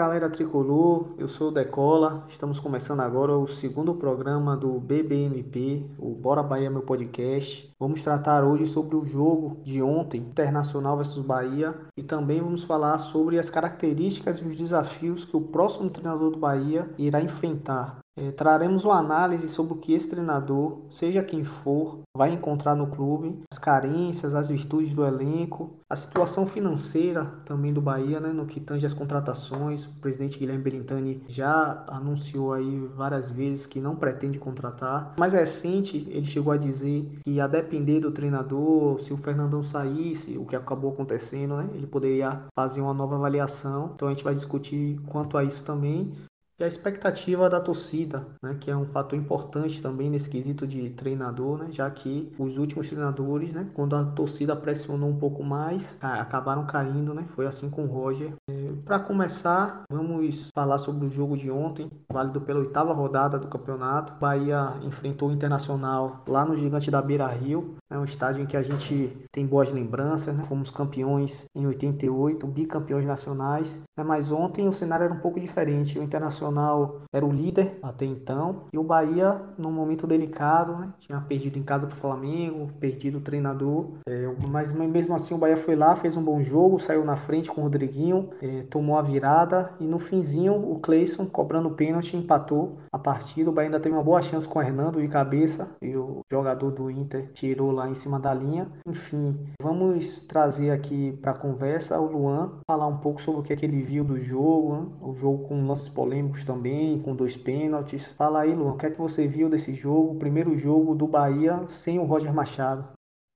galera tricolor, eu sou o Decola. Estamos começando agora o segundo programa do BBMP, o Bora Bahia meu podcast. Vamos tratar hoje sobre o jogo de ontem, Internacional versus Bahia, e também vamos falar sobre as características e os desafios que o próximo treinador do Bahia irá enfrentar. É, traremos uma análise sobre o que esse treinador, seja quem for, vai encontrar no clube, as carências, as virtudes do elenco, a situação financeira também do Bahia, né, no que tange as contratações. O presidente Guilherme Belintani já anunciou aí várias vezes que não pretende contratar. Mais recente, ele chegou a dizer que a depender do treinador, se o Fernandão saísse, o que acabou acontecendo, né, ele poderia fazer uma nova avaliação. Então a gente vai discutir quanto a isso também e a expectativa da torcida, né, que é um fator importante também nesse quesito de treinador, né, já que os últimos treinadores, né, quando a torcida pressionou um pouco mais, acabaram caindo, né, foi assim com o Roger. É, Para começar, vamos falar sobre o jogo de ontem, válido pela oitava rodada do campeonato. Bahia enfrentou o Internacional lá no Gigante da Beira Rio, é um estádio em que a gente tem boas lembranças, né? fomos campeões em 88, bicampeões nacionais, né? mas ontem o cenário era um pouco diferente. O Internacional era o líder até então e o Bahia, num momento delicado, né? tinha perdido em casa para o Flamengo, perdido o treinador, é, mas mesmo assim o Bahia foi lá, fez um bom jogo, saiu na frente com o Rodriguinho, é, tomou a virada e no finzinho o Cleison, cobrando o pênalti, empatou a partida. O Bahia ainda teve uma boa chance com o Hernando de cabeça e o jogador do Inter tirou lá lá em cima da linha. Enfim, vamos trazer aqui para a conversa o Luan, falar um pouco sobre o que, é que ele viu do jogo, né? o jogo com lances polêmicos também, com dois pênaltis. Fala aí, Luan, o que é que você viu desse jogo, o primeiro jogo do Bahia sem o Roger Machado?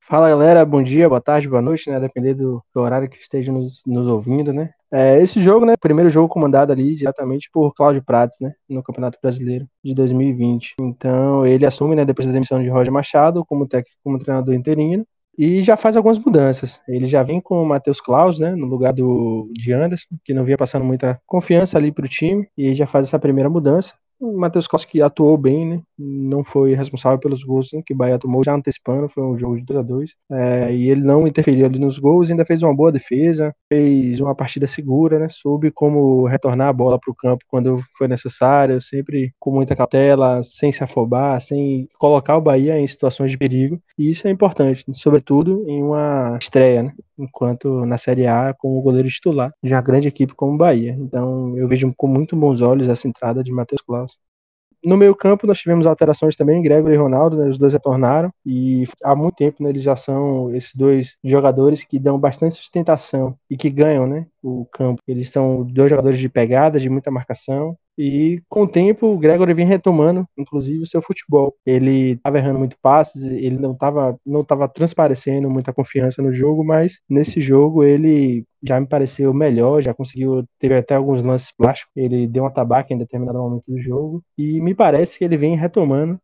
Fala galera, bom dia, boa tarde, boa noite, né? Depender do, do horário que esteja nos, nos ouvindo, né? É, esse jogo, né? Primeiro jogo comandado ali diretamente por Cláudio Prates, né? No Campeonato Brasileiro de 2020. Então ele assume, né? Depois da demissão de Roger Machado como técnico, como treinador interino. E já faz algumas mudanças. Ele já vem com o Matheus Klaus, né, no lugar do de Anderson, que não vinha passando muita confiança ali para o time, e já faz essa primeira mudança. O Matheus Costa que atuou bem, né? Não foi responsável pelos gols né, que o Bahia tomou já antecipando, foi um jogo de 2 a 2 é, E ele não interferiu ali nos gols, ainda fez uma boa defesa, fez uma partida segura, né? Soube como retornar a bola para o campo quando foi necessário, sempre com muita cautela, sem se afobar, sem colocar o Bahia em situações de perigo. E isso é importante, sobretudo em uma estreia, né? Enquanto na Série A como goleiro titular de uma grande equipe como o Bahia. Então eu vejo com muito bons olhos essa entrada de Matheus Claus. No meio campo nós tivemos alterações também, Gregory e Ronaldo, né, os dois retornaram e há muito tempo né, eles já são esses dois jogadores que dão bastante sustentação e que ganham né, o campo. Eles são dois jogadores de pegada, de muita marcação e com o tempo, o Gregory vem retomando, inclusive, o seu futebol. Ele estava errando muito passes, ele não estava não tava transparecendo muita confiança no jogo, mas nesse jogo ele já me pareceu melhor, já conseguiu, teve até alguns lances plásticos, ele deu uma tabaca em determinado momento do jogo, e me parece que ele vem retomando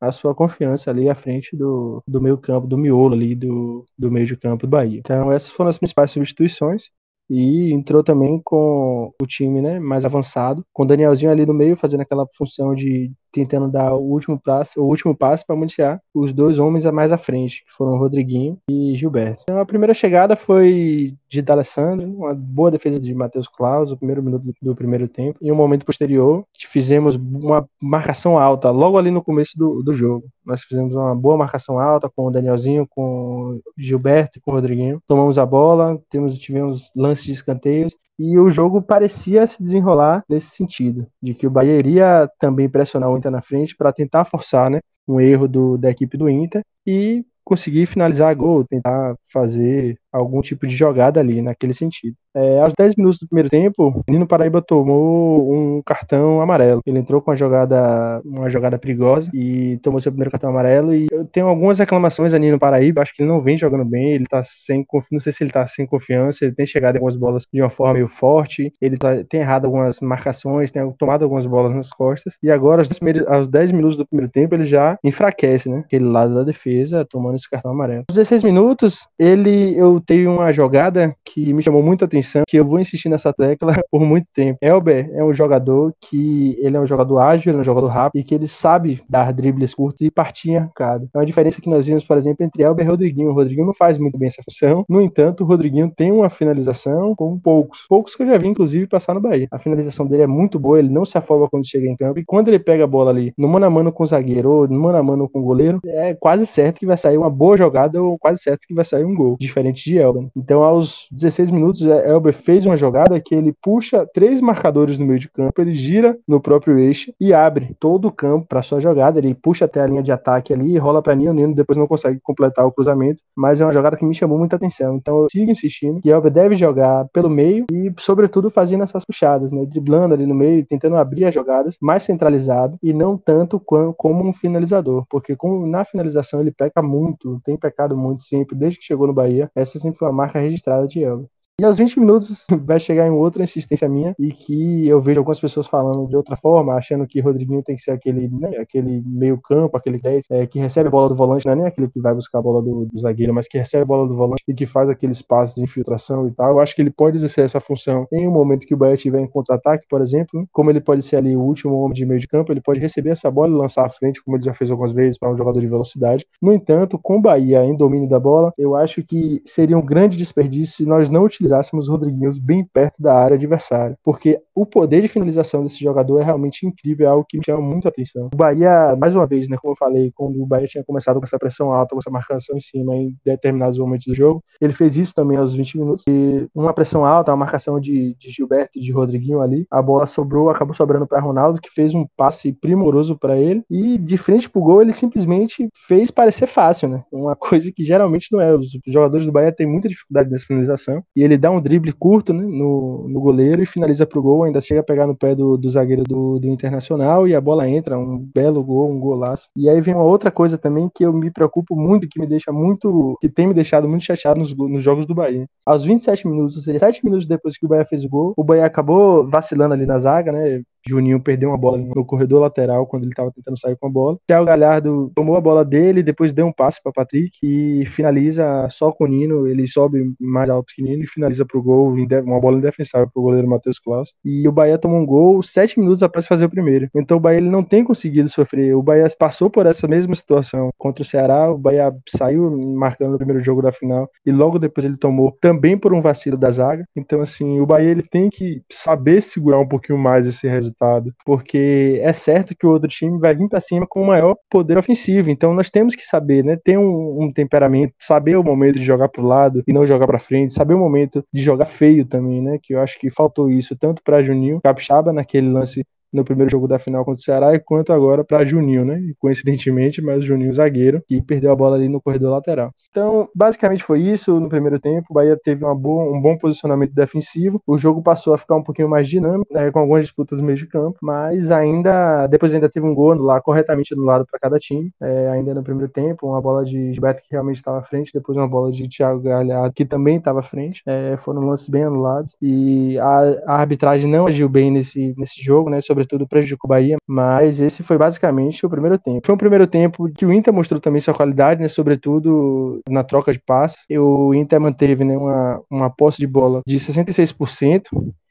a sua confiança ali à frente do, do meio campo, do miolo ali do, do meio de campo do Bahia. Então essas foram as principais substituições e entrou também com o time né, mais avançado, com o Danielzinho ali no meio fazendo aquela função de tentando dar o último passo, o último passo para municiar os dois homens a mais à frente, que foram Rodriguinho e Gilberto. Então a primeira chegada foi de D'Alessandro, uma boa defesa de Matheus Claus, o primeiro minuto do, do, primeiro tempo. E um momento posterior, fizemos uma marcação alta, logo ali no começo do, do jogo. Nós fizemos uma boa marcação alta com o Danielzinho, com o Gilberto e com o Rodriguinho. Tomamos a bola, temos, tivemos lances de escanteios e o jogo parecia se desenrolar nesse sentido, de que o Bahia iria também pressionar o Inter na frente para tentar forçar né, um erro do, da equipe do Inter e conseguir finalizar a gol, tentar fazer algum tipo de jogada ali, naquele sentido. É, aos 10 minutos do primeiro tempo, o Nino Paraíba tomou um cartão amarelo. Ele entrou com uma jogada, uma jogada perigosa e tomou seu primeiro cartão amarelo. E eu tenho algumas reclamações a Nino Paraíba, acho que ele não vem jogando bem, ele tá sem não sei se ele tá sem confiança, ele tem chegado em algumas bolas de uma forma meio forte, ele tá, tem errado algumas marcações, tem tomado algumas bolas nas costas. E agora, aos 10, aos 10 minutos do primeiro tempo, ele já enfraquece, né? Aquele lado da defesa, tomando esse cartão amarelo. Aos 16 minutos, ele eu teve uma jogada que me chamou muita atenção, que eu vou insistir nessa tecla por muito tempo. Elber é um jogador que ele é um jogador ágil, ele é um jogador rápido e que ele sabe dar dribles curtos e partir arcada. É uma diferença que nós vimos, por exemplo, entre Elber e Rodriguinho. O Rodriguinho não faz muito bem essa função. No entanto, o Rodriguinho tem uma finalização com poucos. Poucos que eu já vi, inclusive, passar no Bahia. A finalização dele é muito boa, ele não se afoga quando chega em campo. E quando ele pega a bola ali no mano a mano com o zagueiro ou no mano a mano com o goleiro, é quase certo que vai sair uma boa jogada ou quase certo que vai sair um gol. Diferente de Elber. Então, aos 16 minutos, Elber fez uma jogada que ele puxa três marcadores no meio de campo, ele gira no próprio eixo e abre todo o campo para sua jogada. Ele puxa até a linha de ataque ali, rola para Nino, Nino depois não consegue completar o cruzamento, mas é uma jogada que me chamou muita atenção. Então eu sigo insistindo que Elber deve jogar pelo meio e, sobretudo, fazendo essas puxadas, né? driblando ali no meio, tentando abrir as jogadas, mais centralizado e não tanto como um finalizador, porque na finalização ele peca muito, tem pecado muito sempre, desde que chegou no Bahia. Essa sempre foi uma marca registrada de Elber. E aos 20 minutos vai chegar em outra insistência minha e que eu vejo algumas pessoas falando de outra forma, achando que Rodriguinho tem que ser aquele, né, aquele meio campo, aquele 10, é, que recebe a bola do volante, não é nem aquele que vai buscar a bola do, do, zagueiro, mas que recebe a bola do volante e que faz aqueles passes de infiltração e tal. Eu acho que ele pode exercer essa função em um momento que o Bahia tiver em contra-ataque, por exemplo, como ele pode ser ali o último homem de meio de campo, ele pode receber essa bola e lançar à frente, como ele já fez algumas vezes para um jogador de velocidade. No entanto, com o Bahia em domínio da bola, eu acho que seria um grande desperdício se nós não utilizássemos utilizássemos Rodriguinhos bem perto da área adversária, porque o poder de finalização desse jogador é realmente incrível, é algo que me chama muito a atenção. O Bahia, mais uma vez, né, como eu falei, quando o Bahia tinha começado com essa pressão alta, com essa marcação em cima em determinados momentos do jogo, ele fez isso também aos 20 minutos, e uma pressão alta, uma marcação de, de Gilberto e de Rodriguinho ali, a bola sobrou, acabou sobrando para Ronaldo, que fez um passe primoroso para ele, e de frente pro gol ele simplesmente fez parecer fácil, né? Uma coisa que geralmente não é. Os jogadores do Bahia têm muita dificuldade nessa finalização, e ele dá um drible curto né, no, no goleiro e finaliza pro gol, ainda chega a pegar no pé do, do zagueiro do, do Internacional e a bola entra, um belo gol, um golaço. E aí vem uma outra coisa também que eu me preocupo muito, que me deixa muito, que tem me deixado muito chateado nos, nos jogos do Bahia. Aos 27 minutos, ou seja, 7 minutos depois que o Bahia fez o gol, o Bahia acabou vacilando ali na zaga, né? Juninho perdeu uma bola no corredor lateral quando ele estava tentando sair com a bola. Thiago Galhardo tomou a bola dele, depois deu um passe para Patrick e finaliza só com o Nino. Ele sobe mais alto que o Nino e finaliza pro gol, uma bola indefensável pro goleiro Matheus Klaus. E o Bahia tomou um gol sete minutos após fazer o primeiro. Então o Bahia ele não tem conseguido sofrer. O Bahia passou por essa mesma situação contra o Ceará. O Bahia saiu marcando no primeiro jogo da final e logo depois ele tomou também por um vacilo da zaga. Então assim, o Bahia ele tem que saber segurar um pouquinho mais esse resultado resultado, porque é certo que o outro time vai vir para cima com o maior poder ofensivo. Então nós temos que saber, né, ter um, um temperamento, saber o momento de jogar para o lado e não jogar para frente, saber o momento de jogar feio também, né? Que eu acho que faltou isso tanto para Juninho Capixaba naquele lance no primeiro jogo da final contra o Ceará, e quanto agora para Juninho, né? E coincidentemente, mas Juninho zagueiro, que perdeu a bola ali no corredor lateral. Então, basicamente foi isso no primeiro tempo. O Bahia teve boa, um bom posicionamento defensivo. O jogo passou a ficar um pouquinho mais dinâmico, né, com algumas disputas no meio de campo, mas ainda depois ainda teve um gol lá corretamente anulado para cada time. É, ainda no primeiro tempo, uma bola de Gilberto que realmente estava à frente, depois uma bola de Thiago Galhardo que também estava à frente. É, foram lances bem anulados e a, a, arbitragem não agiu bem nesse, nesse jogo, né? Sobre sobretudo prejudicou o Bahia, mas esse foi basicamente o primeiro tempo. Foi um primeiro tempo que o Inter mostrou também sua qualidade, né, sobretudo na troca de passes. O Inter manteve né, uma, uma posse de bola de 66%,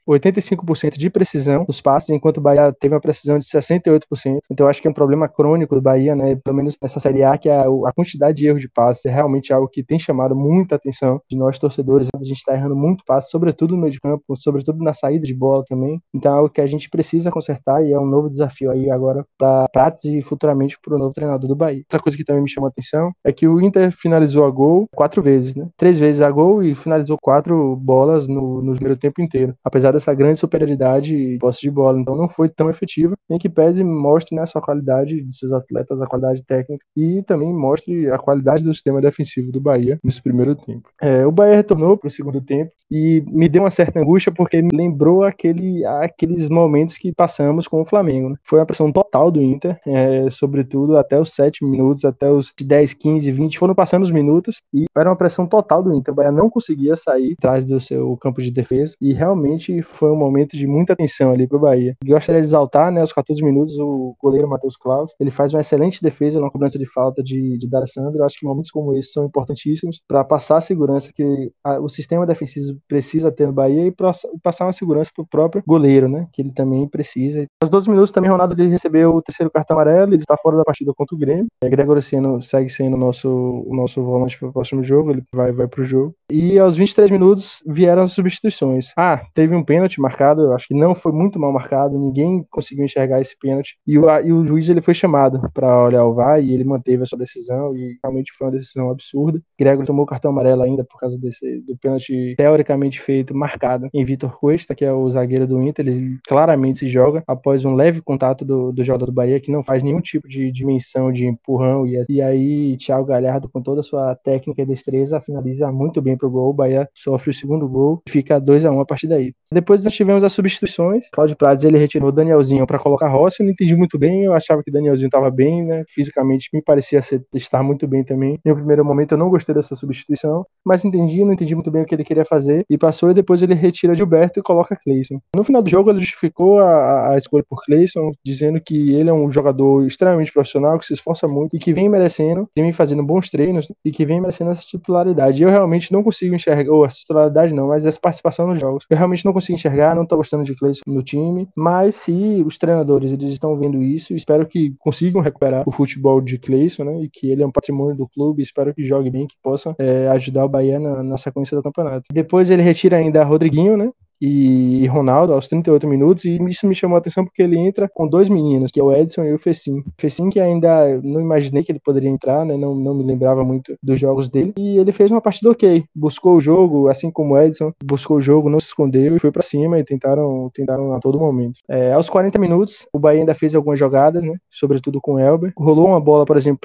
85% de precisão dos passes, enquanto o Bahia teve uma precisão de 68%. Então, acho que é um problema crônico do Bahia, né? Pelo menos nessa Série A, que a, a quantidade de erros de passes é realmente algo que tem chamado muita atenção de nós torcedores. A gente está errando muito passe, sobretudo no meio de campo, sobretudo na saída de bola também. Então, é algo que a gente precisa consertar e é um novo desafio aí agora para Prates e futuramente para o novo treinador do Bahia. Outra coisa que também me chamou a atenção é que o Inter finalizou a gol quatro vezes, né? Três vezes a gol e finalizou quatro bolas no, no primeiro tempo inteiro. Apesar dessa grande superioridade e posse de bola. Então não foi tão efetiva, em que pese mostre né, sua qualidade de seus atletas, a qualidade técnica e também mostre a qualidade do sistema defensivo do Bahia nesse primeiro tempo. É, o Bahia retornou para o segundo tempo e me deu uma certa angústia porque me lembrou aquele, aqueles momentos que passamos com o Flamengo. Né? Foi uma pressão total do Inter, é, sobretudo até os 7 minutos, até os 10, 15, 20, foram passando os minutos e era uma pressão total do Inter. O Bahia não conseguia sair atrás do seu campo de defesa e realmente foi um momento de muita tensão ali pro Bahia. Gostaria de exaltar, né, aos 14 minutos, o goleiro Matheus Klaus. Ele faz uma excelente defesa na cobrança de falta de, de D'Alessandro. Eu acho que momentos como esse são importantíssimos para passar a segurança que a, o sistema defensivo precisa ter no Bahia e pra, passar uma segurança pro próprio goleiro, né, que ele também precisa. Aos 12 minutos também Ronaldo ele recebeu o terceiro cartão amarelo, ele está fora da partida contra o Grêmio. É, Gregor Seno segue sendo o nosso, o nosso volante para o próximo jogo, ele vai, vai pro jogo. E aos 23 minutos vieram as substituições. Ah, teve um pênalti marcado, eu acho que não foi muito mal marcado, ninguém conseguiu enxergar esse pênalti. E o, e o juiz ele foi chamado para olhar o VAR e ele manteve a sua decisão e realmente foi uma decisão absurda. Gregor tomou cartão amarelo ainda por causa desse, do pênalti teoricamente feito, marcado em Vitor Cuesta, que é o zagueiro do Inter. Ele claramente se joga após um leve contato do, do jogador do Bahia, que não faz nenhum tipo de dimensão de empurrão. E, e aí, Thiago Galhardo, com toda a sua técnica e destreza, finaliza muito bem gol. O Bahia sofre o segundo gol e fica 2 a 1 a partir daí. Depois nós tivemos as substituições. Cláudio Prades ele retirou o Danielzinho para colocar Rossi. Eu não entendi muito bem. Eu achava que o Danielzinho estava bem, né? Fisicamente me parecia ser, estar muito bem também. No primeiro momento eu não gostei dessa substituição, mas entendi, não entendi muito bem o que ele queria fazer e passou. E depois ele retira Gilberto e coloca Cleison. No final do jogo ele justificou a, a escolha por Cleison, dizendo que ele é um jogador extremamente profissional, que se esforça muito e que vem merecendo, vem fazendo bons treinos e que vem merecendo essa titularidade. Eu realmente não consigo enxergar, ou a titularidade não, mas essa participação nos jogos. Eu realmente não consigo enxergar, não tô gostando de Cleison no time, mas se os treinadores eles estão vendo isso, espero que consigam recuperar o futebol de Cleison, né, e que ele é um patrimônio do clube, espero que jogue bem, que possa é, ajudar o Bahia na, na sequência do campeonato. Depois ele retira ainda Rodriguinho, né, e Ronaldo aos 38 minutos, e isso me chamou a atenção porque ele entra com dois meninos, que é o Edson e o Fecim. Fecim que ainda não imaginei que ele poderia entrar, né, não, não me lembrava muito dos jogos dele, e ele fez uma partida ok, buscou o jogo, assim como o Edson, buscou o jogo, não se escondeu e foi para cima e tentaram, tentaram a todo momento. É, aos 40 minutos, o Bahia ainda fez algumas jogadas, né, sobretudo com o Elber, rolou uma bola, por exemplo,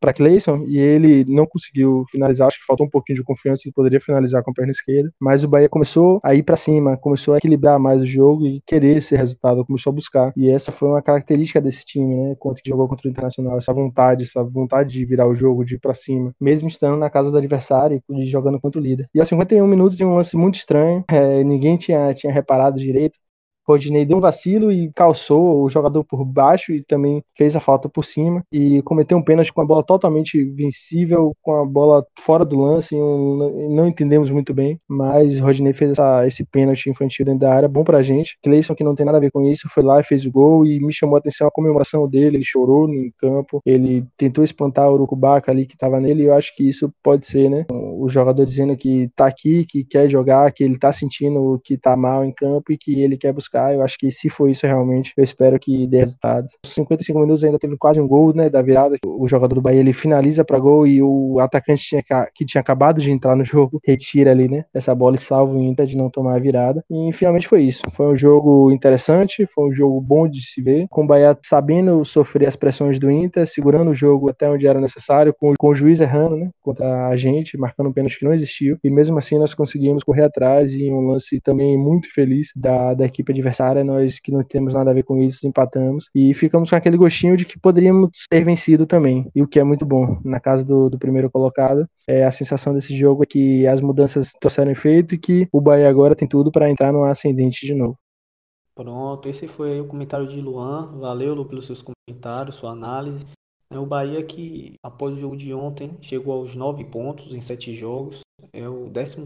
para Cleison, e ele não conseguiu finalizar, acho que faltou um pouquinho de confiança, ele poderia finalizar com a perna esquerda, mas o Bahia começou a ir para cima, começou a equilibrar mais o jogo e querer esse resultado, começou a buscar. E essa foi uma característica desse time, né? Quando jogou contra o Internacional, essa vontade, essa vontade de virar o jogo, de ir pra cima, mesmo estando na casa do adversário e jogando contra o líder. E aos 51 minutos de um lance muito estranho, é, ninguém tinha, tinha reparado direito. Rodinei deu um vacilo e calçou o jogador por baixo e também fez a falta por cima e cometeu um pênalti com a bola totalmente vencível, com a bola fora do lance, não entendemos muito bem, mas Rodinei fez essa, esse pênalti infantil dentro da área, bom pra gente. Cleison, que não tem nada a ver com isso, foi lá e fez o gol e me chamou a atenção a comemoração dele, ele chorou no campo, ele tentou espantar o Urucubaca ali que tava nele e eu acho que isso pode ser, né? O jogador dizendo que tá aqui, que quer jogar, que ele tá sentindo que tá mal em campo e que ele quer buscar buscar. Eu acho que se for isso realmente, eu espero que dê resultados. 55 minutos ainda teve quase um gol, né, da virada. O jogador do Bahia ele finaliza para gol e o atacante tinha, que tinha acabado de entrar no jogo retira ali, né, essa bola e salva o Inter de não tomar a virada. E finalmente foi isso. Foi um jogo interessante, foi um jogo bom de se ver, com o Bahia sabendo sofrer as pressões do Inter, segurando o jogo até onde era necessário, com, com o juiz errando, né, contra a gente, marcando um pênalti que não existiu. E mesmo assim nós conseguimos correr atrás e um lance também muito feliz da, da equipe adversária, nós que não temos nada a ver com isso, empatamos e ficamos com aquele gostinho de que poderíamos ter vencido também, e o que é muito bom. Na casa do, do primeiro colocado, é, a sensação desse jogo é que as mudanças trouxeram efeito e que o Bahia agora tem tudo para entrar no ascendente de novo. Pronto, esse foi o comentário de Luan. Valeu, Lu, pelos seus comentários, sua análise. É o Bahia que, após o jogo de ontem, chegou aos nove pontos em sete jogos. É o 12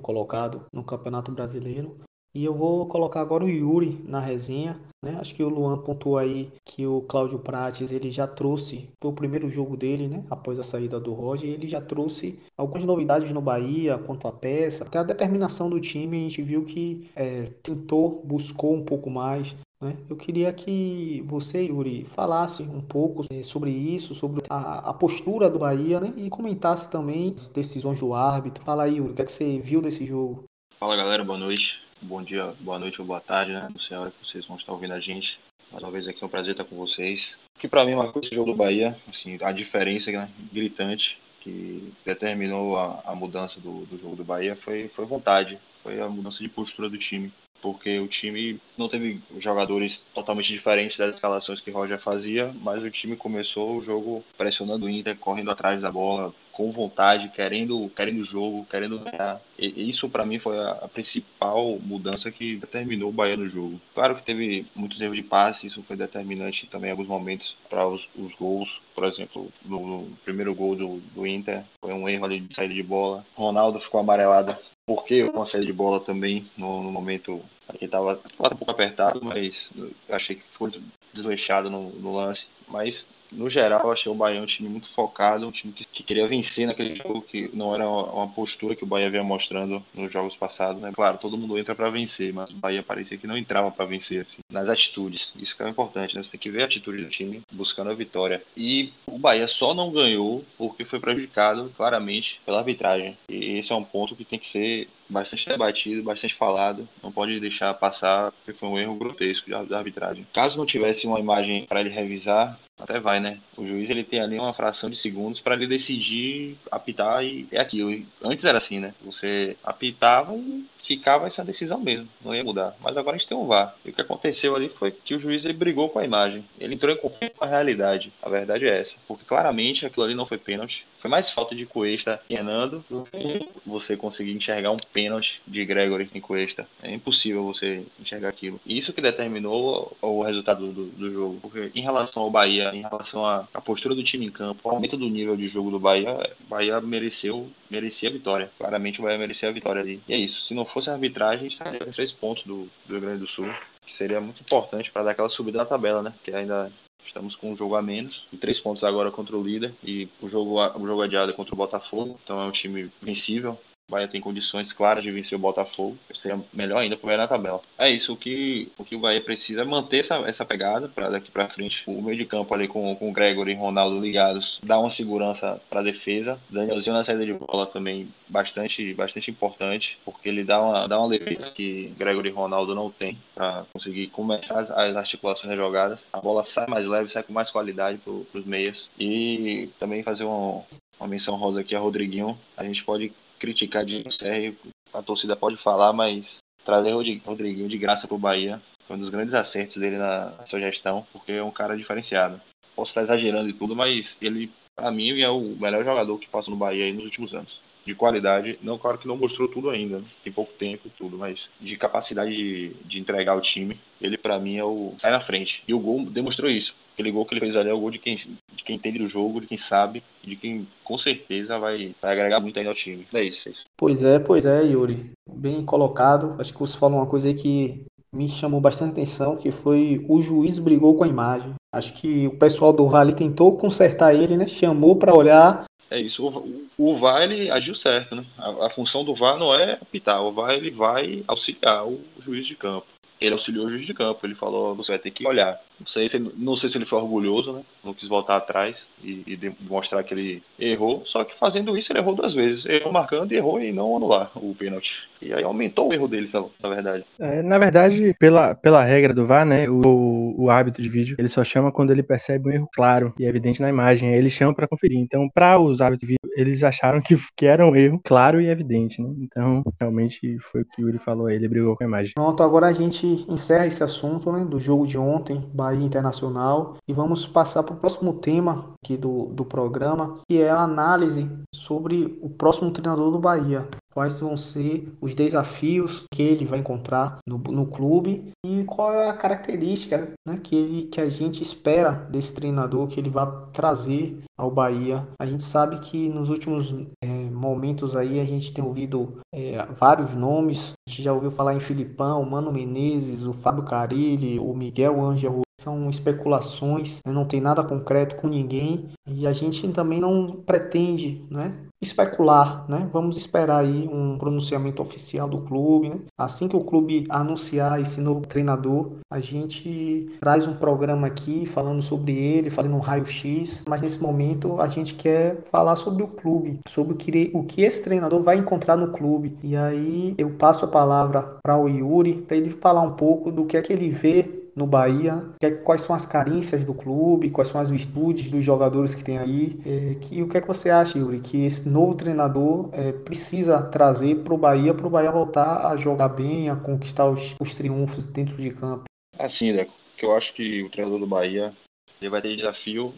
colocado no Campeonato Brasileiro. E eu vou colocar agora o Yuri na resenha. Né? Acho que o Luan pontuou aí que o Cláudio Prates ele já trouxe para o primeiro jogo dele, né? após a saída do Roger, ele já trouxe algumas novidades no Bahia quanto à peça. Até a determinação do time, a gente viu que é, tentou, buscou um pouco mais. Né? Eu queria que você, Yuri, falasse um pouco é, sobre isso, sobre a, a postura do Bahia né? e comentasse também as decisões do árbitro. Fala aí, Yuri, o que, é que você viu desse jogo? Fala galera, boa noite bom dia, boa noite ou boa tarde, né? Não sei a hora que vocês vão estar ouvindo a gente. Mais uma vez aqui é um prazer estar com vocês. Que para mim marcou esse jogo do Bahia, assim, a diferença né, gritante que determinou a, a mudança do, do, jogo do Bahia foi, foi vontade, foi a mudança de postura do time. Porque o time não teve jogadores totalmente diferentes das escalações que Roger fazia, mas o time começou o jogo pressionando o Inter, correndo atrás da bola, com vontade, querendo, querendo o jogo, querendo ganhar. E isso para mim foi a, principal mudança que determinou o Bahia no jogo. Claro que teve muitos erros de passe, isso foi determinante também em alguns momentos para os, os, gols. Por exemplo, no, no primeiro gol do, do, Inter, foi um erro ali de saída de bola. Ronaldo ficou amarelado porque com a saída de bola também no, no momento que estava um pouco apertado, mas achei que foi desleixado no, no lance. Mas no geral, achei o Bahia um time muito focado, um time que, que queria vencer naquele jogo, que não era uma, postura que o Bahia vinha mostrando nos jogos passados, né? Claro, todo mundo entra para vencer, mas o Bahia parecia que não entrava para vencer, assim, nas atitudes. Isso que é importante, né? Você tem que ver a atitude do time buscando a vitória. E o Bahia só não ganhou porque foi prejudicado claramente pela arbitragem. E esse é um ponto que tem que ser bastante debatido, bastante falado. Não pode deixar passar, porque foi um erro grotesco da arbitragem. Caso não tivesse uma imagem para ele revisar, até vai, né? O juiz ele tem ali uma fração de segundos para ele decidir apitar e é aquilo. Antes era assim, né? Você apitava e ficava essa decisão mesmo, não ia mudar. Mas agora a gente tem um VAR. E o que aconteceu ali foi que o juiz ele brigou com a imagem. Ele entrou em conflito com a realidade. A verdade é essa. Porque claramente aquilo ali não foi pênalti. Foi mais falta de Cuesta Fernando do que você conseguir enxergar um pênalti de Gregory em Cuesta. É impossível você enxergar aquilo. E isso que determinou o resultado do, do jogo. Porque em relação ao Bahia, em relação à, à postura do time em campo, o aumento do nível de jogo do Bahia, o Bahia mereceu merecia a vitória. Claramente o Bahia merecia a vitória ali. E é isso. Se não fosse a arbitragem, estaria com três pontos do, do Rio Grande do Sul. Que seria muito importante para dar aquela subida na tabela, né? Que ainda Estamos com um jogo a menos, três pontos agora contra o líder e o jogo, o jogo adiado é contra o Botafogo, então é um time vencível. Bahia tem condições claras de vencer o Botafogo. Seria melhor ainda para o Bahia na tabela. É isso. O que o, que o Bahia precisa é manter essa, essa pegada para daqui para frente. O meio de campo ali com, com o Gregory e Ronaldo ligados dá uma segurança para a defesa. Danielzinho na saída de bola também bastante, bastante importante, porque ele dá uma, dá uma leveza que Gregory e Ronaldo não tem para conseguir começar as, as, articulações jogadas. A bola sai mais leve, sai com mais qualidade para os meias. E também fazer uma, uma menção rosa aqui a Rodriguinho. A gente pode criticar de Serri, a torcida pode falar, mas trazer Rodriguinho de graça para o Bahia foi um dos grandes acertos dele na sua gestão, porque é um cara diferenciado. Posso estar exagerando e tudo, mas ele, para mim, é o melhor jogador que passou no Bahia nos últimos anos. De qualidade, não, claro que não mostrou tudo ainda, né? tem pouco tempo e tudo, mas de capacidade de, de entregar o time, ele para mim é o sai na frente. E o gol demonstrou isso. Aquele gol que ele fez ali é o gol de quem, de quem entende do jogo, de quem sabe, e de quem com certeza vai, vai agregar muito ainda ao time. É isso, é isso. Pois é, pois é, Yuri. Bem colocado. Acho que você falou uma coisa aí que me chamou bastante atenção, que foi o juiz brigou com a imagem. Acho que o pessoal do Vale tentou consertar ele, né? Chamou para olhar. É isso. O, o VAR ele agiu certo, né? A, a, função do VAR não é apitar. O VAR ele vai auxiliar o juiz de campo ele auxiliou o juiz de campo. Ele falou: você vai ter que olhar. Não sei se ele, não sei se ele foi orgulhoso, né? Não quis voltar atrás e, e demonstrar que ele errou. Só que fazendo isso, ele errou duas vezes. Errou marcando e errou em não anular o pênalti. E aí aumentou o erro dele, na verdade. É, na verdade, pela, pela regra do VAR, né? O, o árbitro de vídeo, ele só chama quando ele percebe um erro claro e evidente na imagem. Aí ele chama para conferir. Então, para os árbitros de vídeo, eles acharam que, que era um erro claro e evidente, né? Então, realmente foi o que o Yuri falou aí, ele brigou com a imagem. Pronto, agora a gente encerra esse assunto, né? Do jogo de ontem, Internacional, e vamos passar para o próximo tema aqui do, do programa, que é a análise sobre o próximo treinador do Bahia quais vão ser os desafios que ele vai encontrar no, no clube e qual é a característica né, que, ele, que a gente espera desse treinador que ele vai trazer ao Bahia. A gente sabe que nos últimos é, momentos aí a gente tem ouvido é, vários nomes, a gente já ouviu falar em Filipão, Mano Menezes, o Fábio Carilli, o Miguel Ângelo são especulações, né? não tem nada concreto com ninguém e a gente também não pretende né, especular, né? Vamos esperar aí um pronunciamento oficial do clube, né? Assim que o clube anunciar esse novo treinador, a gente traz um programa aqui falando sobre ele, fazendo um raio-x, mas nesse momento a gente quer falar sobre o clube, sobre o que, o que esse treinador vai encontrar no clube. E aí eu passo a palavra para o Yuri, para ele falar um pouco do que é que ele vê no Bahia? Quais são as carências do clube? Quais são as virtudes dos jogadores que tem aí? É, que, e o que é que você acha, Yuri, que esse novo treinador é, precisa trazer para o Bahia, para o Bahia voltar a jogar bem, a conquistar os, os triunfos dentro de campo? Assim, Deco, que eu acho que o treinador do Bahia ele vai ter desafio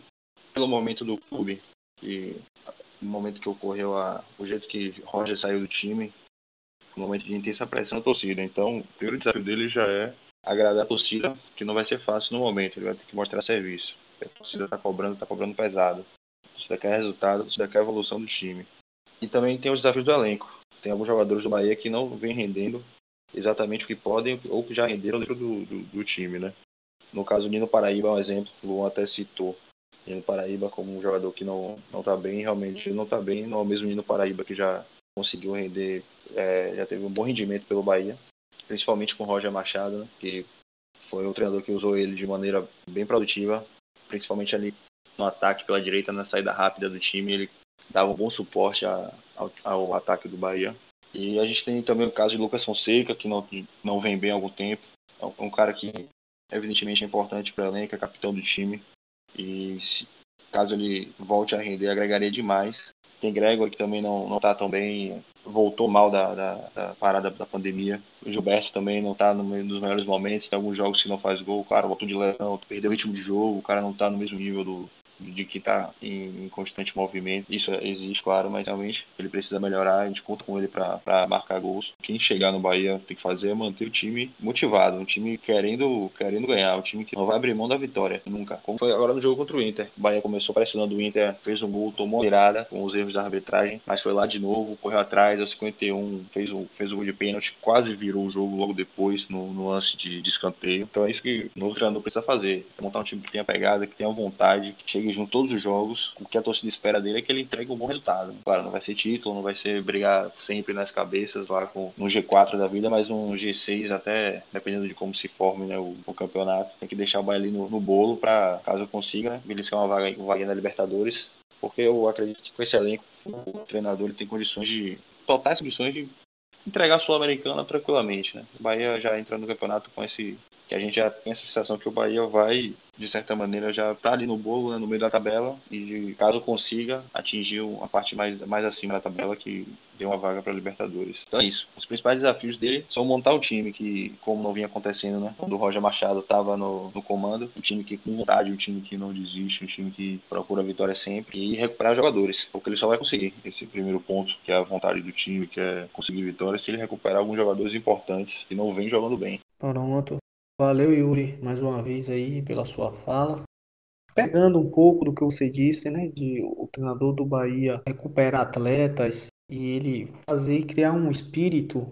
pelo momento do clube. E no momento que ocorreu a, o jeito que Roger saiu do time, no momento de intensa pressão da torcida. Então, o primeiro desafio dele já é agradar a torcida, que não vai ser fácil no momento. Ele vai ter que mostrar serviço. A torcida está cobrando, está cobrando pesado. A torcida quer resultado, a torcida quer evolução do time. E também tem os desafios do elenco. Tem alguns jogadores do Bahia que não vêm rendendo exatamente o que podem ou que já renderam dentro do, do, do time, né? No caso, o Nino Paraíba é um exemplo, o Luan até citou. Nino Paraíba como um jogador que não não está bem, realmente não está bem, não é o mesmo Nino Paraíba que já conseguiu render, é, já teve um bom rendimento pelo Bahia, principalmente com o Roger Machado, né, que foi o treinador que usou ele de maneira bem produtiva, principalmente ali no ataque pela direita, na saída rápida do time, ele dava um bom suporte a, ao, ao, ataque do Bahia. E a gente tem também o caso de Lucas Fonseca, que não, não vem bem há algum tempo, é um cara que evidentemente é importante para o elenco, é capitão do time, e se, caso ele volte a render, agregaria demais. Tem Gregor que também não, não tá tão bem, voltou mal da, da, da parada da pandemia. O Gilberto também não tá no, nos melhores momentos, tem alguns jogos que não faz gol, o cara voltou de lesão, perdeu o ritmo de jogo, o cara não tá no mesmo nível do, de que está em, em, constante movimento. Isso existe, claro, mas realmente ele precisa melhorar. A gente conta com ele para marcar gols. Quem chegar no Bahia tem que fazer é manter o time motivado, um time querendo, querendo ganhar, um time que não vai abrir mão da vitória nunca. Como foi agora no jogo contra o Inter. O Bahia começou pressionando o Inter, fez um gol, tomou a virada com os erros da arbitragem, mas foi lá de novo, correu atrás, aos 51, fez o, fez o gol de pênalti, quase virou o jogo logo depois no, no lance de, de escanteio. Então é isso que o novo treinador precisa fazer: montar um time que tenha pegada, que tenha vontade, que chegue chegue todos os jogos. O que a torcida espera dele é que ele entregue um bom resultado. Claro, não vai ser título, não vai ser brigar sempre nas cabeças lá com no G4 da vida, mas um G6 até, dependendo de como se forme né, o, o campeonato. Tem que deixar o Bahia no, no bolo para, caso consiga, né, beliscar uma vaga, uma vaga na Libertadores. Porque eu acredito que com esse elenco, o treinador ele tem condições de, totais condições de entregar a Sul-Americana tranquilamente. Né? O Bahia já entra no campeonato com esse que a gente já tem a sensação que o Bahia vai, de certa maneira, já tá ali no bolo, né, no meio da tabela, e caso consiga atingir a parte mais, mais acima da tabela, que deu uma vaga para Libertadores. Então é isso. Os principais desafios dele são montar o time, que, como não vinha acontecendo, né, quando o Roger Machado estava no, no comando, um time que com vontade, um time que não desiste, um time que procura a vitória sempre, e recuperar jogadores, porque ele só vai conseguir esse primeiro ponto, que é a vontade do time, que é conseguir vitória, se ele recuperar alguns jogadores importantes que não vêm jogando bem. Pronto. Valeu, Yuri, mais uma vez aí pela sua fala. Pegando um pouco do que você disse, né, de o treinador do Bahia recuperar atletas e ele fazer criar um espírito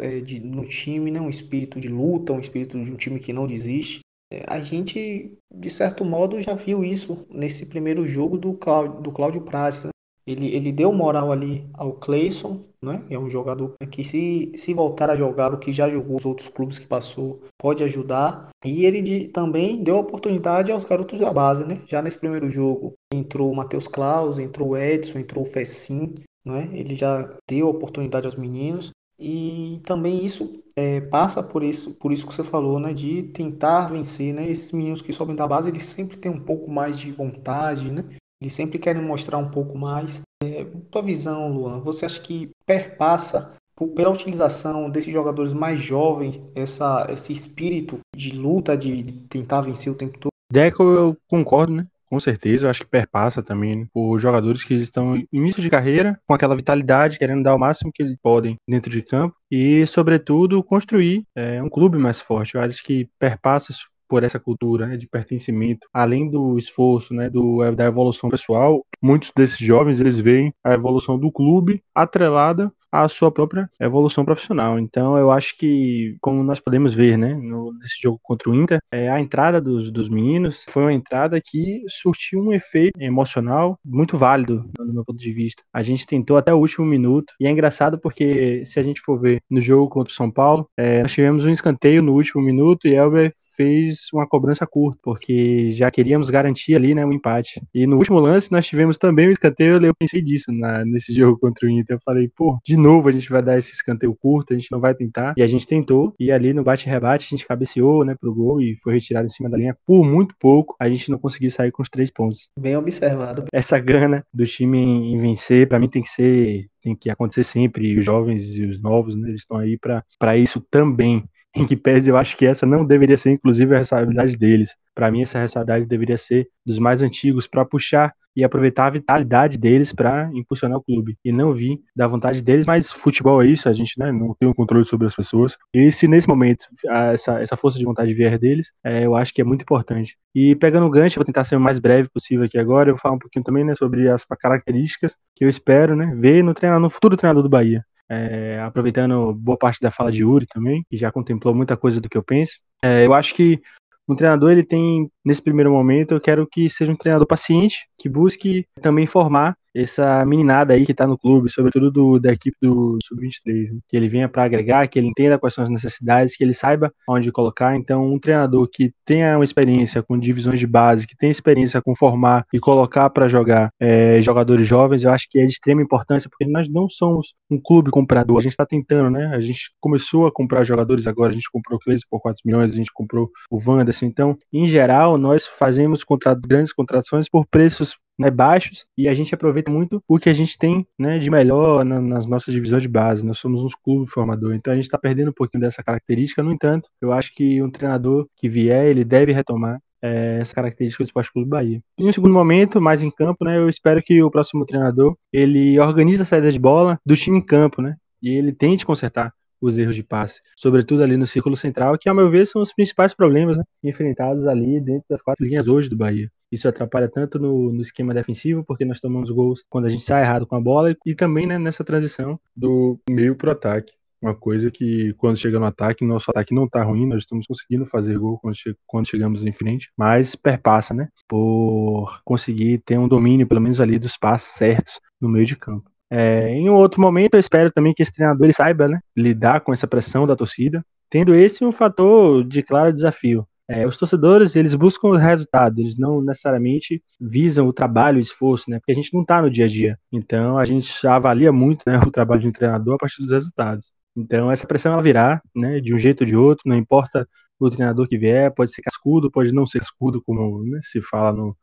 é, de, no time, né, um espírito de luta, um espírito de um time que não desiste. É, a gente, de certo modo, já viu isso nesse primeiro jogo do Cláudio, do Cláudio Prates. Ele, ele deu moral ali ao Cleison, né? É um jogador que se, se voltar a jogar o que já jogou os outros clubes que passou, pode ajudar. E ele de, também deu oportunidade aos garotos da base, né? Já nesse primeiro jogo entrou o Matheus Klaus, entrou o Edson, entrou o Fessim, né? Ele já deu oportunidade aos meninos. E também isso é, passa por isso, por isso que você falou, né? De tentar vencer, né? Esses meninos que sobem da base, eles sempre têm um pouco mais de vontade, né? Eles sempre querem mostrar um pouco mais. É, tua visão, Luan, você acha que perpassa pela utilização desses jogadores mais jovens, essa, esse espírito de luta, de tentar vencer o tempo todo? Deco, eu concordo, né? Com certeza, eu acho que perpassa também né? por jogadores que estão em início de carreira, com aquela vitalidade, querendo dar o máximo que eles podem dentro de campo e, sobretudo, construir é, um clube mais forte. Eu acho que perpassa por essa cultura né, de pertencimento, além do esforço, né, do, da evolução pessoal, muitos desses jovens eles veem a evolução do clube atrelada à sua própria evolução profissional. Então, eu acho que, como nós podemos ver, né, no, nesse jogo contra o Inter, é, a entrada dos, dos meninos foi uma entrada que surtiu um efeito emocional muito válido, no meu ponto de vista. A gente tentou até o último minuto, e é engraçado porque, se a gente for ver no jogo contra o São Paulo, é, nós tivemos um escanteio no último minuto e Elber fez uma cobrança curta, porque já queríamos garantir ali, né, um empate. E no último lance nós tivemos também um escanteio, eu pensei disso na, nesse jogo contra o Inter. Eu falei, pô, de novo a gente vai dar esse escanteio curto, a gente não vai tentar. E a gente tentou, e ali no bate-rebate a gente cabeceou, né, pro gol e foi retirado em cima da linha por muito pouco. A gente não conseguiu sair com os três pontos. Bem observado. Essa gana do time em vencer, para mim tem que ser, tem que acontecer sempre. Os jovens e os novos, né, eles estão aí para isso também em que pese eu acho que essa não deveria ser, inclusive, a responsabilidade deles. Para mim, essa responsabilidade deveria ser dos mais antigos para puxar e aproveitar a vitalidade deles para impulsionar o clube. E não vir da vontade deles, mas futebol é isso, a gente né, não tem um controle sobre as pessoas. E se nesse momento essa, essa força de vontade vier deles, é, eu acho que é muito importante. E pegando o gancho, vou tentar ser o mais breve possível aqui agora, eu vou falar um pouquinho também né, sobre as características que eu espero né, ver no, treinador, no futuro treinador do Bahia. É, aproveitando boa parte da fala de Yuri também, que já contemplou muita coisa do que eu penso. É, eu acho que um treinador, ele tem, nesse primeiro momento, eu quero que seja um treinador paciente, que busque também formar essa meninada aí que tá no clube, sobretudo do, da equipe do Sub-23, né? que ele venha para agregar, que ele entenda quais são as necessidades, que ele saiba onde colocar. Então, um treinador que tenha uma experiência com divisões de base, que tenha experiência com formar e colocar para jogar é, jogadores jovens, eu acho que é de extrema importância, porque nós não somos um clube comprador, a gente está tentando, né? A gente começou a comprar jogadores agora, a gente comprou o Cleise por 4 milhões, a gente comprou o Wanderson. Então, em geral, nós fazemos grandes contratações por preços né, baixos e a gente aproveita muito o que a gente tem né, de melhor na, nas nossas divisões de base. Nós somos um clube formador, então a gente está perdendo um pouquinho dessa característica. No entanto, eu acho que um treinador que vier, ele deve retomar é, essa característica do Esporte Clube Bahia. Em um segundo momento, mais em campo, né, eu espero que o próximo treinador ele organize a saída de bola do time em campo, né, e ele tente consertar os erros de passe, sobretudo ali no círculo central, que, ao meu ver, são os principais problemas né, enfrentados ali dentro das quatro linhas hoje do Bahia. Isso atrapalha tanto no, no, esquema defensivo, porque nós tomamos gols quando a gente sai errado com a bola, e também né, nessa transição do meio para o ataque. Uma coisa que, quando chega no ataque, nosso ataque não está ruim, nós estamos conseguindo fazer gol quando, che quando chegamos em frente, mas perpassa, né? Por conseguir ter um domínio, pelo menos ali, dos passos certos no meio de campo. É, em um outro momento, eu espero também que esse treinador saiba né, lidar com essa pressão da torcida, tendo esse um fator de claro desafio. É, os torcedores, eles buscam o resultado, eles não necessariamente visam o trabalho, o esforço, né? Porque a gente não está no dia a dia. Então, a gente avalia muito né, o trabalho de um treinador a partir dos resultados. Então, essa pressão ela virá, né? De um jeito ou de outro, não importa o treinador que vier, pode ser cascudo, pode não ser cascudo, como né, se fala no,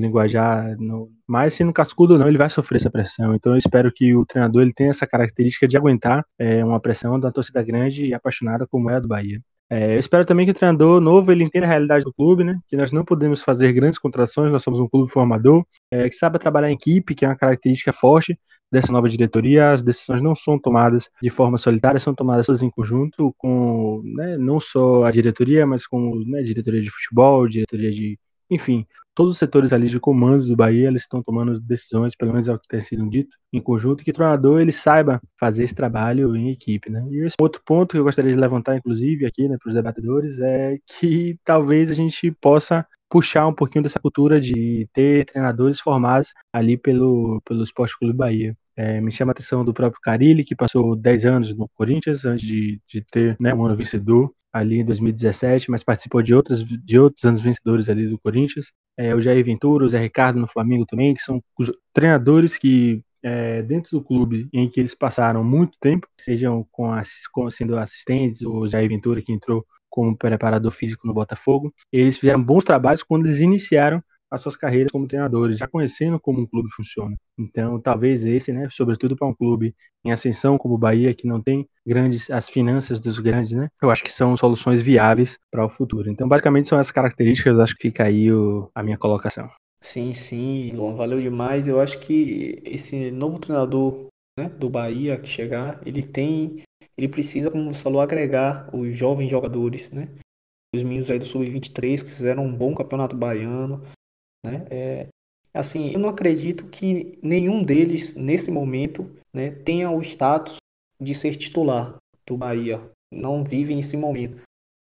linguajar, no... mas se no cascudo não, ele vai sofrer essa pressão. Então eu espero que o treinador ele tenha essa característica de aguentar é, uma pressão da torcida grande e apaixonada como é a do Bahia. É, eu espero também que o treinador novo ele entenda a realidade do clube, né? Que nós não podemos fazer grandes contratações, nós somos um clube formador, é, que sabe trabalhar em equipe, que é uma característica forte dessa nova diretoria. As decisões não são tomadas de forma solitária, são tomadas todas em conjunto com né, não só a diretoria, mas com né, diretoria de futebol, diretoria de enfim, todos os setores ali de comando do Bahia, eles estão tomando decisões, pelo menos é o que tem sido dito, em conjunto, que o treinador ele saiba fazer esse trabalho em equipe, né? E esse outro ponto que eu gostaria de levantar, inclusive, aqui, né, para os debatedores, é que talvez a gente possa puxar um pouquinho dessa cultura de ter treinadores formados ali pelo, pelo Esporte Clube Bahia. É, me chama a atenção do próprio Carilli, que passou 10 anos no Corinthians antes de, de ter né, um ano vencedor ali em 2017, mas participou de outros, de outros anos vencedores ali do Corinthians. É, o Jair Ventura, o Zé Ricardo no Flamengo também, que são treinadores que é, dentro do clube em que eles passaram muito tempo, sejam com, com sendo assistentes, o Jair Ventura que entrou como preparador físico no Botafogo, eles fizeram bons trabalhos quando eles iniciaram as suas carreiras como treinadores, já conhecendo como um clube funciona. Então, talvez esse, né, sobretudo para um clube em ascensão como o Bahia, que não tem grandes as finanças dos grandes, né? Eu acho que são soluções viáveis para o futuro. Então, basicamente são essas características, acho que fica aí o, a minha colocação. Sim, sim, Luan, valeu demais. Eu acho que esse novo treinador né, do Bahia que chegar, ele tem, ele precisa, como você falou, agregar os jovens jogadores, né? Os meninos aí do Sub-23 que fizeram um bom campeonato baiano, né? É, assim, eu não acredito que nenhum deles, nesse momento, né, tenha o status de ser titular do Bahia. Não vivem esse momento.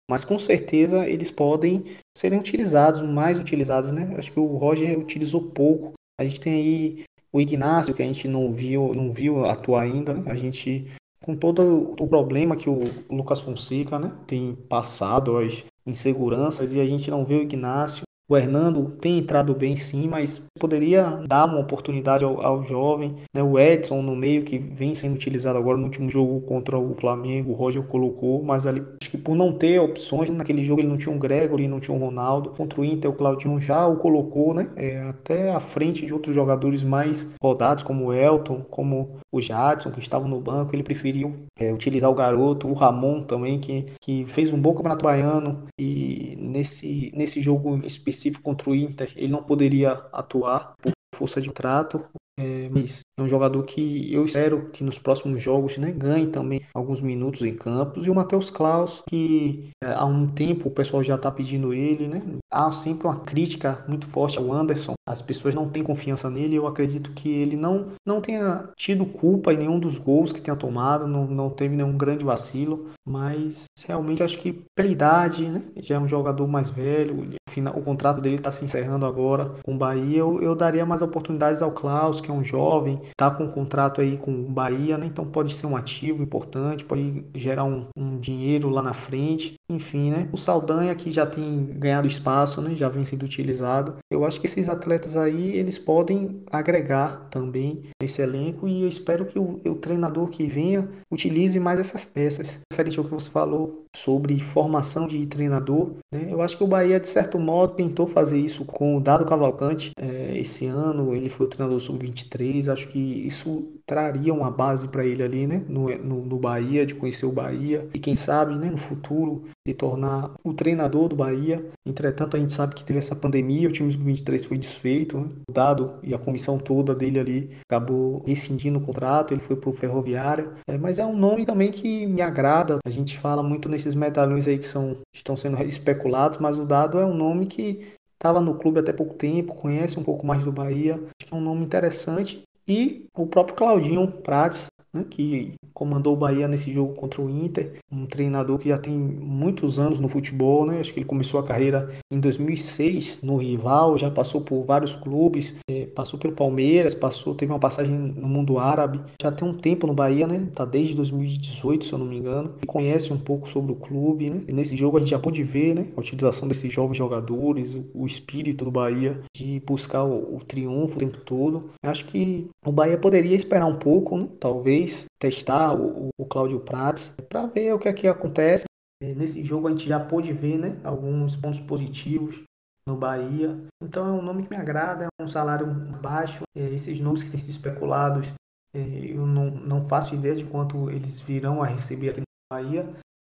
Mas com certeza eles podem serem utilizados, mais utilizados, né? Acho que o Roger utilizou pouco. A gente tem aí o Ignacio, que a gente não viu, não viu atuar ainda. Né? A gente, com todo o problema que o Lucas Fonseca né, tem passado, as inseguranças, e a gente não vê o Ignacio O Hernando tem entrado bem sim, mas poderia dar uma oportunidade ao, ao jovem. Né? O Edson no meio, que vem sendo utilizado agora no último jogo contra o Flamengo, o Roger colocou, mas ali acho que por não ter opções, naquele jogo ele não tinha um Gregory, não tinha um Ronaldo. Contra o Inter, o Claudinho já o colocou, né? É, até à frente de outros jogadores mais rodados, como o Elton, como o Jadson, que estavam no banco. Ele preferiu é, utilizar o garoto, o Ramon também, que, que fez um bom campeonato baiano e nesse, nesse jogo específico específico contra o Inter, ele não poderia atuar por força de trato, é, mas é um jogador que eu espero que nos próximos jogos né, ganhe também alguns minutos em campos. E o Matheus Klaus, que é, há um tempo o pessoal já está pedindo ele. Né? Há sempre uma crítica muito forte ao Anderson. As pessoas não têm confiança nele. Eu acredito que ele não, não tenha tido culpa em nenhum dos gols que tenha tomado. Não, não teve nenhum grande vacilo. Mas realmente acho que pela idade, né? já é um jogador mais velho. O contrato dele está se encerrando agora com o Bahia. Eu, eu daria mais oportunidades ao Klaus, que é um jovem, tá com um contrato aí com o Bahia, né? Então pode ser um ativo importante, pode gerar um, um dinheiro lá na frente. Enfim, né? O Saldanha que já tem ganhado espaço, né? Já vem sendo utilizado. Eu acho que esses atletas aí, eles podem agregar também nesse elenco e eu espero que o, o treinador que venha utilize mais essas peças. Referente ao que você falou sobre formação de treinador, né? Eu acho que o Bahia, de certo modo, tentou fazer isso com o Dado Cavalcante. É, esse ano ele foi o treinador sub-23, acho que isso traria uma base para ele ali, né, no, no, no, Bahia, de conhecer o Bahia e quem sabe, né, no futuro se tornar o treinador do Bahia. Entretanto, a gente sabe que teve essa pandemia, o time sub-23 foi desfeito, né, o Dado e a comissão toda dele ali acabou rescindindo o contrato, ele foi para o Ferroviário, é, mas é um nome também que me agrada. A gente fala muito nesses medalhões aí que são estão sendo especulados, mas o Dado é um nome que estava no clube até pouco tempo, conhece um pouco mais do Bahia, acho que é um nome interessante e o próprio Claudinho Prates, né, que comandou o Bahia nesse jogo contra o Inter, um treinador que já tem muitos anos no futebol, né? Acho que ele começou a carreira em 2006 no Rival, já passou por vários clubes, é, passou pelo Palmeiras, passou, teve uma passagem no mundo árabe, já tem um tempo no Bahia, né? Tá desde 2018, se eu não me engano, e conhece um pouco sobre o clube, né? E nesse jogo a gente já pôde ver, né? A utilização desses jovens jogadores, o, o espírito do Bahia de buscar o, o triunfo o tempo todo. Acho que o Bahia poderia esperar um pouco, né? talvez testar o, o Cláudio Prats para ver o que é que acontece. Nesse jogo a gente já pôde ver né, alguns pontos positivos no Bahia. Então é um nome que me agrada, é um salário baixo. É, esses nomes que têm sido especulados, é, eu não, não faço ideia de quanto eles virão a receber aqui no Bahia.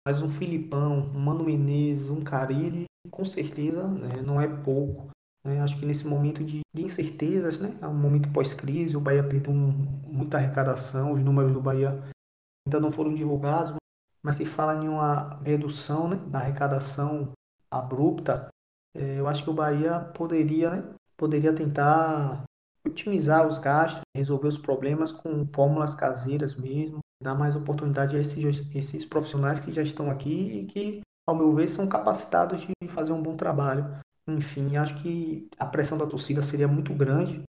Mas um Filipão, um Mano Menezes, um Carilli, com certeza né, não é pouco. Né? Acho que nesse momento de, de incertezas, né? é um momento pós-crise, o Bahia perdeu um, muita arrecadação, os números do Bahia ainda não foram divulgados, mas se fala em uma redução né, da arrecadação abrupta, é, eu acho que o Bahia poderia, né, poderia tentar otimizar os gastos, resolver os problemas com fórmulas caseiras mesmo, dar mais oportunidade a esses, esses profissionais que já estão aqui e que, ao meu ver, são capacitados de fazer um bom trabalho. Enfim, acho que a pressão da torcida seria muito grande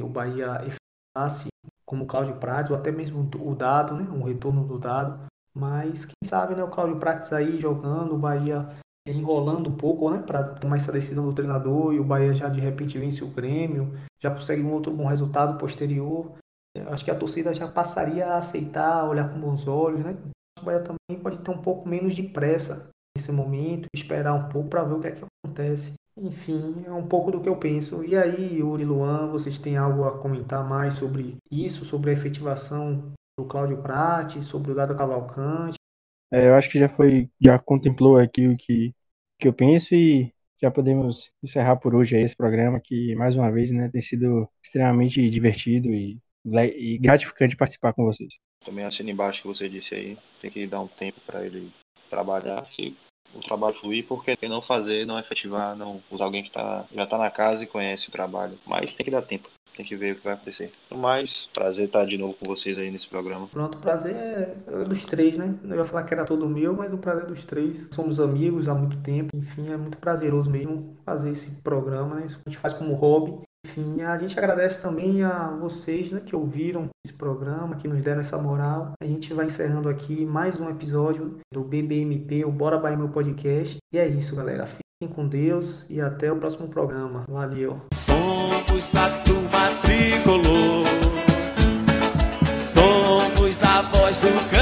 o Bahia efetuasse como o Cláudio Prates, ou até mesmo o Dado, né, um retorno do Dado. Mas quem sabe né, o Cláudio Prates aí jogando, o Bahia enrolando um pouco né, para tomar essa decisão do treinador e o Bahia já de repente vence o Grêmio, já consegue um outro bom resultado posterior. Acho que a torcida já passaria a aceitar, olhar com bons olhos. Né? O Bahia também pode ter um pouco menos de pressa nesse momento, esperar um pouco para ver o que é que acontece. Enfim, é um pouco do que eu penso. E aí, Yuri Luan, vocês têm algo a comentar mais sobre isso, sobre a efetivação do Cláudio Prati, sobre o Dado Cavalcante? É, eu acho que já foi, já contemplou aqui o que, que eu penso e já podemos encerrar por hoje esse programa que, mais uma vez, né, tem sido extremamente divertido e, e gratificante participar com vocês. Também assino embaixo que você disse aí, tem que dar um tempo para ele trabalhar. Se o trabalho fluir, porque não fazer, não efetivar, não usar alguém que tá, já está na casa e conhece o trabalho. Mas tem que dar tempo. Tem que ver o que vai acontecer. Mas, prazer estar de novo com vocês aí nesse programa. Pronto, o prazer é dos três, né? Eu ia falar que era todo meu, mas o prazer é dos três. Somos amigos há muito tempo. Enfim, é muito prazeroso mesmo fazer esse programa, né? Isso a gente faz como hobby. Enfim, a gente agradece também a vocês né, que ouviram esse programa, que nos deram essa moral. A gente vai encerrando aqui mais um episódio do BBMP, o Bora Bahia Meu Podcast. E é isso, galera. Fiquem com Deus e até o próximo programa. Valeu. Somos da turma tricolor. Somos da voz do campeão.